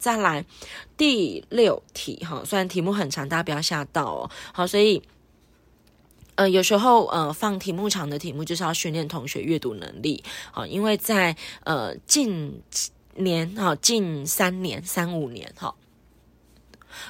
再来第六题哈，虽然题目很长，大家不要吓到哦。好，所以呃，有时候呃放题目长的题目就是要训练同学阅读能力。好，因为在呃近年哈，近三年、三五年哈。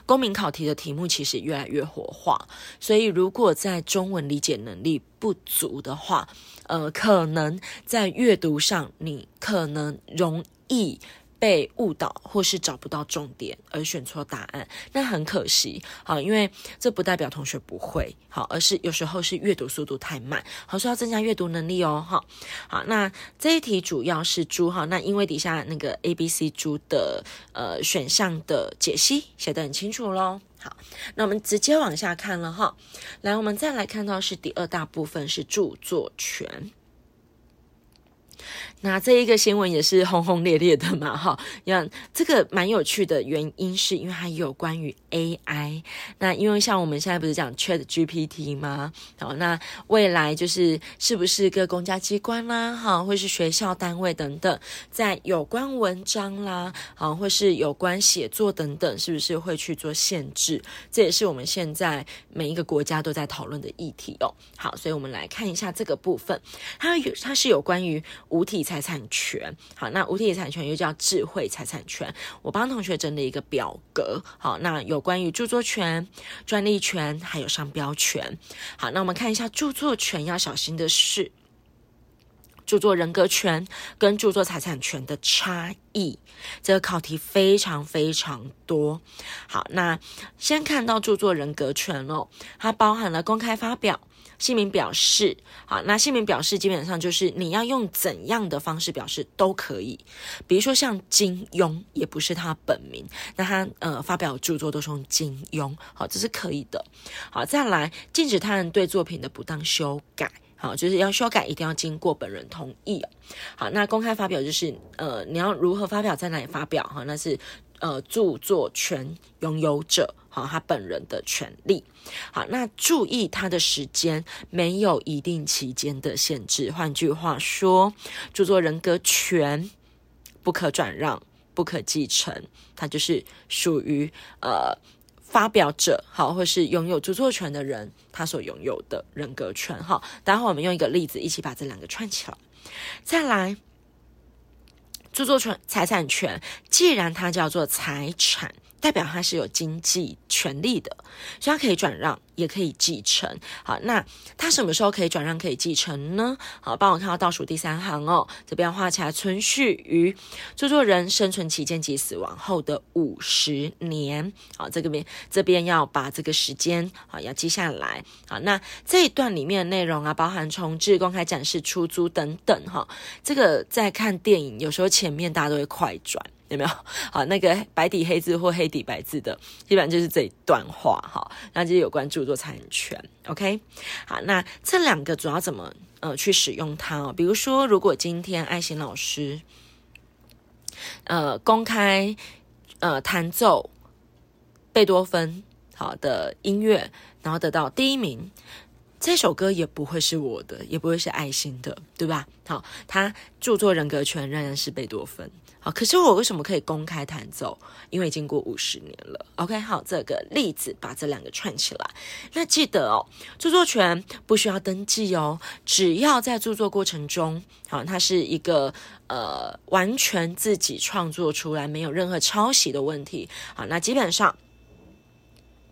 公民考题的题目其实越来越活化，所以如果在中文理解能力不足的话，呃，可能在阅读上你可能容易。被误导或是找不到重点而选错答案，那很可惜。好，因为这不代表同学不会好，而是有时候是阅读速度太慢。好，说要增加阅读能力哦。好，好，那这一题主要是猪哈，那因为底下那个 A、B、C 猪的呃选项的解析写得很清楚喽。好，那我们直接往下看了哈。来，我们再来看到是第二大部分是著作权。那这一个新闻也是轰轰烈烈的嘛，哈，像这个蛮有趣的原因是因为它有关于 AI。那因为像我们现在不是讲 Chat GPT 吗？好，那未来就是是不是各公家机关啦，哈，或是学校单位等等，在有关文章啦，好，或是有关写作等等，是不是会去做限制？这也是我们现在每一个国家都在讨论的议题哦。好，所以我们来看一下这个部分，它有它是有关于无体。财产权，好，那无体产权又叫智慧财产权。我帮同学整理一个表格，好，那有关于著作权、专利权还有商标权。好，那我们看一下著作权要小心的是，著作人格权跟著作财产权的差异。这个考题非常非常多。好，那先看到著作人格权哦，它包含了公开发表。姓名表示，好，那姓名表示基本上就是你要用怎样的方式表示都可以，比如说像金庸也不是他本名，那他呃发表著作都是用金庸，好，这是可以的。好，再来禁止他人对作品的不当修改，好，就是要修改一定要经过本人同意。好，那公开发表就是呃你要如何发表，在哪里发表，哈，那是呃著作权拥有者。好，他本人的权利。好，那注意他的时间没有一定期间的限制。换句话说，著作人格权不可转让、不可继承，它就是属于呃发表者，好，或是拥有著作权的人他所拥有的人格权。好，待会我们用一个例子一起把这两个串起来。再来，著作权财产权，既然它叫做财产。代表他是有经济权利的，所以他可以转让，也可以继承。好，那他什么时候可以转让、可以继承呢？好，帮我看到倒数第三行哦，这边画起来，存续于著作人生存期间及死亡后的五十年。好，这个边这边要把这个时间好要记下来。好，那这一段里面的内容啊，包含重制、公开展示、出租等等。哈，这个在看电影，有时候前面大家都会快转。有没有？好，那个白底黑字或黑底白字的，基本上就是这一段话哈。那就是有关著作财产权。OK，好，那这两个主要怎么呃去使用它哦？比如说，如果今天爱心老师呃公开呃弹奏贝多芬好的音乐，然后得到第一名。这首歌也不会是我的，也不会是爱心的，对吧？好，他著作人格权仍然是贝多芬。好，可是我为什么可以公开弹奏？因为已经过五十年了。OK，好，这个例子把这两个串起来。那记得哦，著作权不需要登记哦，只要在著作过程中，好，它是一个呃完全自己创作出来，没有任何抄袭的问题。好，那基本上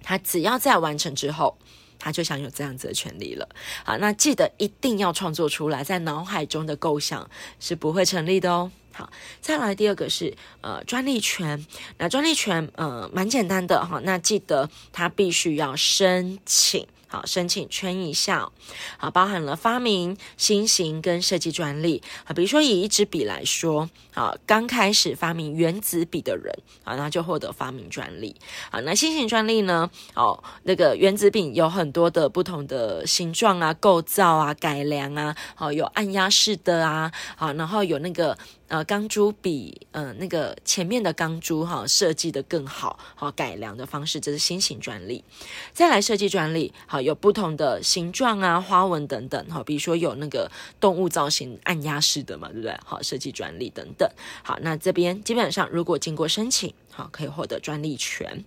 他只要在完成之后。他就享有这样子的权利了。好，那记得一定要创作出来，在脑海中的构想是不会成立的哦。好，再来第二个是呃专利权。那专利权呃蛮简单的哈，那记得他必须要申请。好，申请圈一下，好，包含了发明、新型跟设计专利。啊，比如说以一支笔来说，好，刚开始发明原子笔的人，啊，那就获得发明专利。好，那新型专利呢？哦，那个原子笔有很多的不同的形状啊、构造啊、改良啊，好，有按压式的啊，好，然后有那个呃钢珠比呃那个前面的钢珠哈设计的更好，好改良的方式，这是新型专利。再来设计专利，好有不同的形状啊、花纹等等，好比如说有那个动物造型按压式的嘛，对不对？好设计专利等等。好，那这边基本上如果经过申请，好可以获得专利权。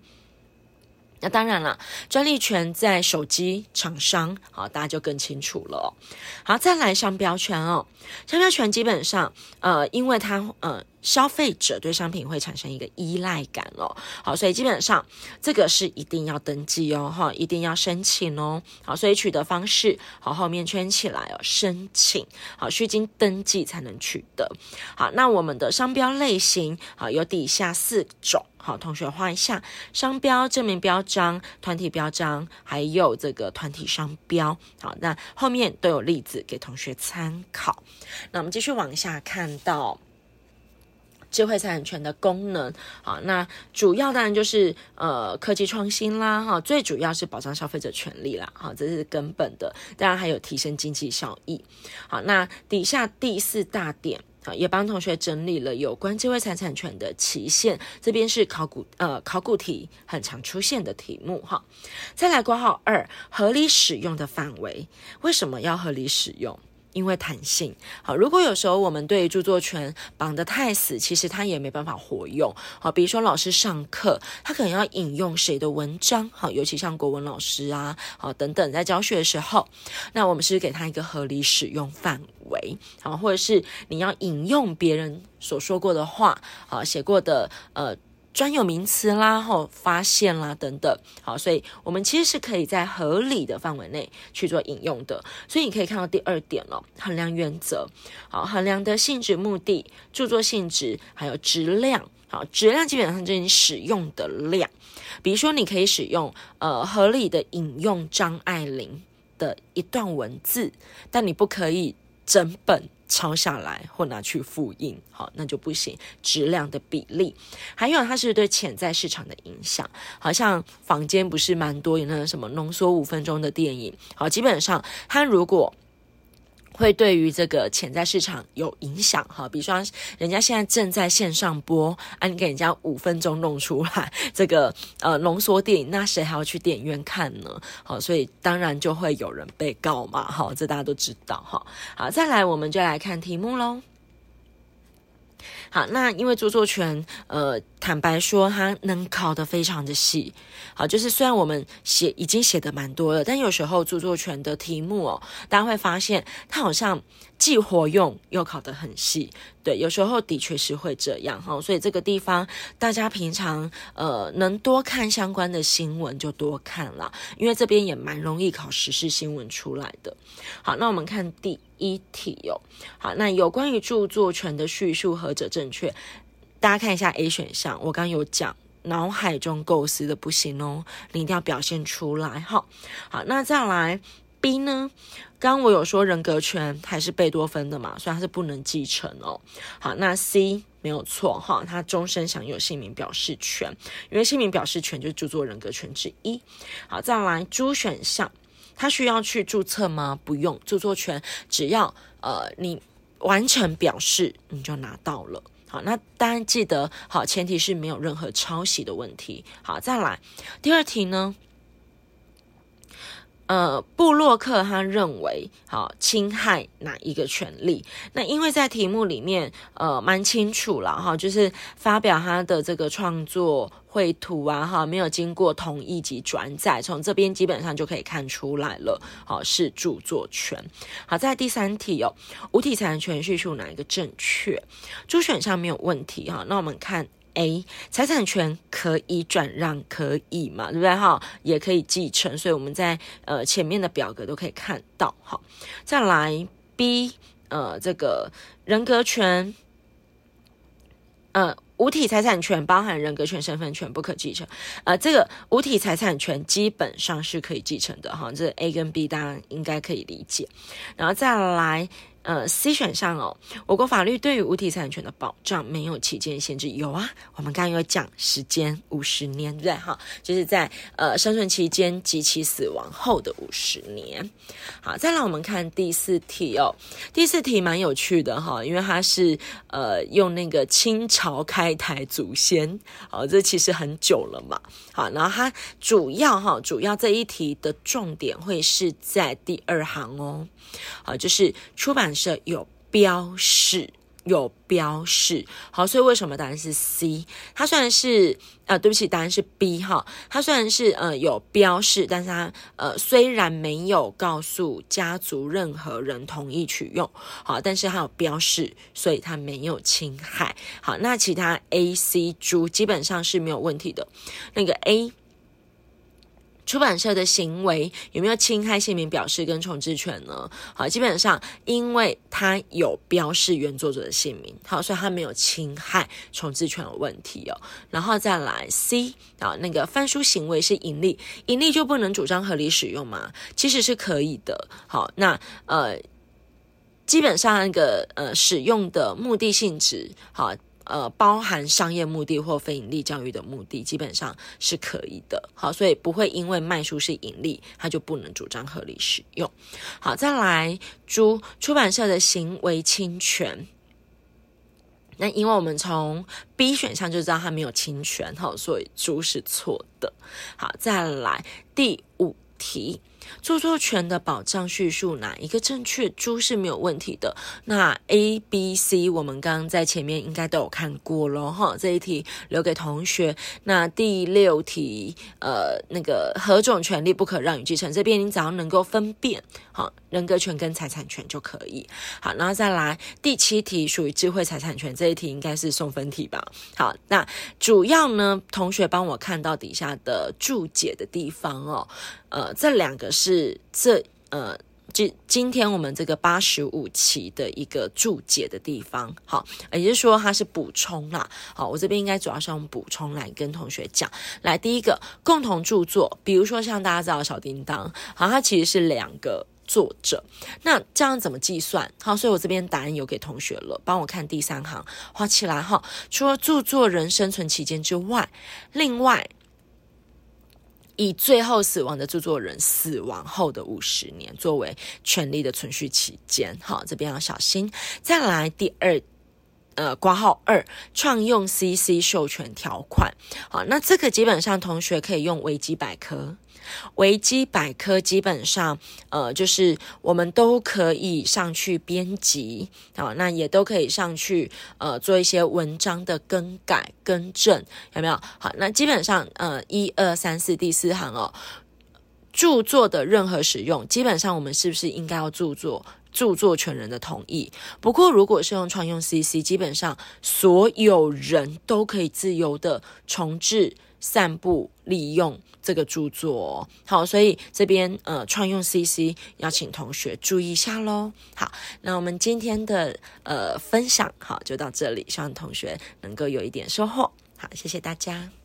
那当然了，专利权在手机厂商，好，大家就更清楚了。好，再来商标权哦，商标权基本上，呃，因为它，呃。消费者对商品会产生一个依赖感哦，好，所以基本上这个是一定要登记哦，哈，一定要申请哦，好，所以取得方式好，后面圈起来哦，申请好，需经登记才能取得。好，那我们的商标类型好，有底下四种，好，同学画一下：商标、证明标章、团体标章，还有这个团体商标。好，那后面都有例子给同学参考。那我们继续往下看到。智慧财产权的功能，好，那主要当然就是呃科技创新啦，哈，最主要是保障消费者权利啦，好，这是根本的，当然还有提升经济效益，好，那底下第四大点，啊，也帮同学整理了有关智慧财产权的期限，这边是考古呃考古题很常出现的题目，哈，再来括号二，合理使用的范围，为什么要合理使用？因为弹性好，如果有时候我们对著作权绑得太死，其实它也没办法活用。好，比如说老师上课，他可能要引用谁的文章，好，尤其像国文老师啊，好等等，在教学的时候，那我们是给他一个合理使用范围，好，或者是你要引用别人所说过的话，好，写过的呃。专有名词啦，或发现啦等等，好，所以我们其实是可以在合理的范围内去做引用的。所以你可以看到第二点了，衡量原则，好，衡量的性质、目的、著作性质，还有质量，好，质量基本上就是你使用的量。比如说，你可以使用呃合理的引用张爱玲的一段文字，但你不可以整本。抄下来或拿去复印，好，那就不行。质量的比例，还有它是对潜在市场的影响，好像坊间不是蛮多有那个什么浓缩五分钟的电影，好，基本上它如果。会对于这个潜在市场有影响哈，比如说人家现在正在线上播，啊，你给人家五分钟弄出来 这个呃浓缩电影，那谁还要去电影院看呢？好，所以当然就会有人被告嘛，好，这大家都知道哈。好，再来我们就来看题目喽。好，那因为著作权，呃，坦白说，它能考得非常的细。好，就是虽然我们写已经写的蛮多了，但有时候著作权的题目哦，大家会发现它好像既活用又考得很细。对，有时候的确是会这样哈。所以这个地方大家平常呃能多看相关的新闻就多看啦，因为这边也蛮容易考时事新闻出来的。好，那我们看第一题哟、哦。好，那有关于著作权的叙述何者正确？大家看一下 A 选项，我刚刚有讲，脑海中构思的不行哦，你一定要表现出来哈。好，那再来 B 呢？刚刚我有说人格权还是贝多芬的嘛，所以它是不能继承哦。好，那 C 没有错哈，他终身享有姓名表示权，因为姓名表示权就是著作人格权之一。好，再来 D 选项。他需要去注册吗？不用，著作权只要呃你完成表示，你就拿到了。好，那当然记得，好，前提是没有任何抄袭的问题。好，再来第二题呢？呃，布洛克他认为好侵害哪一个权利？那因为在题目里面呃蛮清楚了哈，就是发表他的这个创作绘图啊哈，没有经过同意及转载，从这边基本上就可以看出来了，好是著作权。好，在第三题哦，无体产权叙述哪一个正确？诸选项没有问题哈，那我们看。A 财产权可以转让，可以嘛？对不对？哈，也可以继承，所以我们在呃前面的表格都可以看到。哈，再来 B，呃，这个人格权，呃，无体财产权包含人格权、身份权不可继承。呃，这个无体财产权基本上是可以继承的。哈，这 A 跟 B 大家应该可以理解。然后再来呃，C 选项哦，我国法律对于无体产权的保障没有期间限制。有啊，我们刚刚有讲时间五十年，对不对？哈，就是在呃生存期间及其死亡后的五十年。好，再来我们看第四题哦，第四题蛮有趣的哈，因为它是呃用那个清朝开台祖先，哦，这其实很久了嘛。好，然后它主要哈，主要这一题的重点会是在第二行哦。好，就是出版社有标示，有标示。好，所以为什么答案是 C？它虽然是呃，对不起，答案是 B 哈。它虽然是呃有标示，但是它呃虽然没有告诉家族任何人同意取用，好，但是它有标示，所以它没有侵害。好，那其他 A、C、猪基本上是没有问题的。那个 A。出版社的行为有没有侵害姓名表示跟重制权呢？好，基本上因为它有标示原作者的姓名，好，所以它没有侵害重制权的问题哦。然后再来 C 啊，那个翻书行为是盈利，盈利就不能主张合理使用吗？其实是可以的。好，那呃，基本上那个呃使用的目的性质，好。呃，包含商业目的或非盈利教育的目的，基本上是可以的。好，所以不会因为卖书是盈利，它就不能主张合理使用。好，再来，猪出版社的行为侵权。那因为我们从 B 选项就知道它没有侵权，好，所以猪是错的。好，再来第五题。著作权的保障叙述哪一个正确？猪是没有问题的。那 A、B、C 我们刚刚在前面应该都有看过咯。哈。这一题留给同学。那第六题，呃，那个何种权利不可让与继承？这边你只要能够分辨，好，人格权跟财产权就可以。好，然后再来第七题，属于智慧财产权这一题应该是送分题吧？好，那主要呢，同学帮我看到底下的注解的地方哦。呃，这两个是是这呃，今今天我们这个八十五期的一个注解的地方，好，也就是说它是补充啦。好，我这边应该主要是用补充来跟同学讲。来，第一个共同著作，比如说像大家知道小叮当，好，它其实是两个作者，那这样怎么计算？好，所以我这边答案有给同学了，帮我看第三行画起来哈。除了著作人生存期间之外，另外。以最后死亡的著作人死亡后的五十年作为权利的存续期间，好，这边要小心。再来第二，呃，挂号二创用 CC 授权条款，好，那这个基本上同学可以用维基百科。维基百科基本上，呃，就是我们都可以上去编辑，好，那也都可以上去，呃，做一些文章的更改、更正，有没有？好，那基本上，呃，一二三四第四行哦，著作的任何使用，基本上我们是不是应该要著作著作权人的同意？不过，如果是用创用 CC，基本上所有人都可以自由的重制。散布利用这个著作，好，所以这边呃创用 CC 要请同学注意一下喽。好，那我们今天的呃分享好就到这里，希望同学能够有一点收获。好，谢谢大家。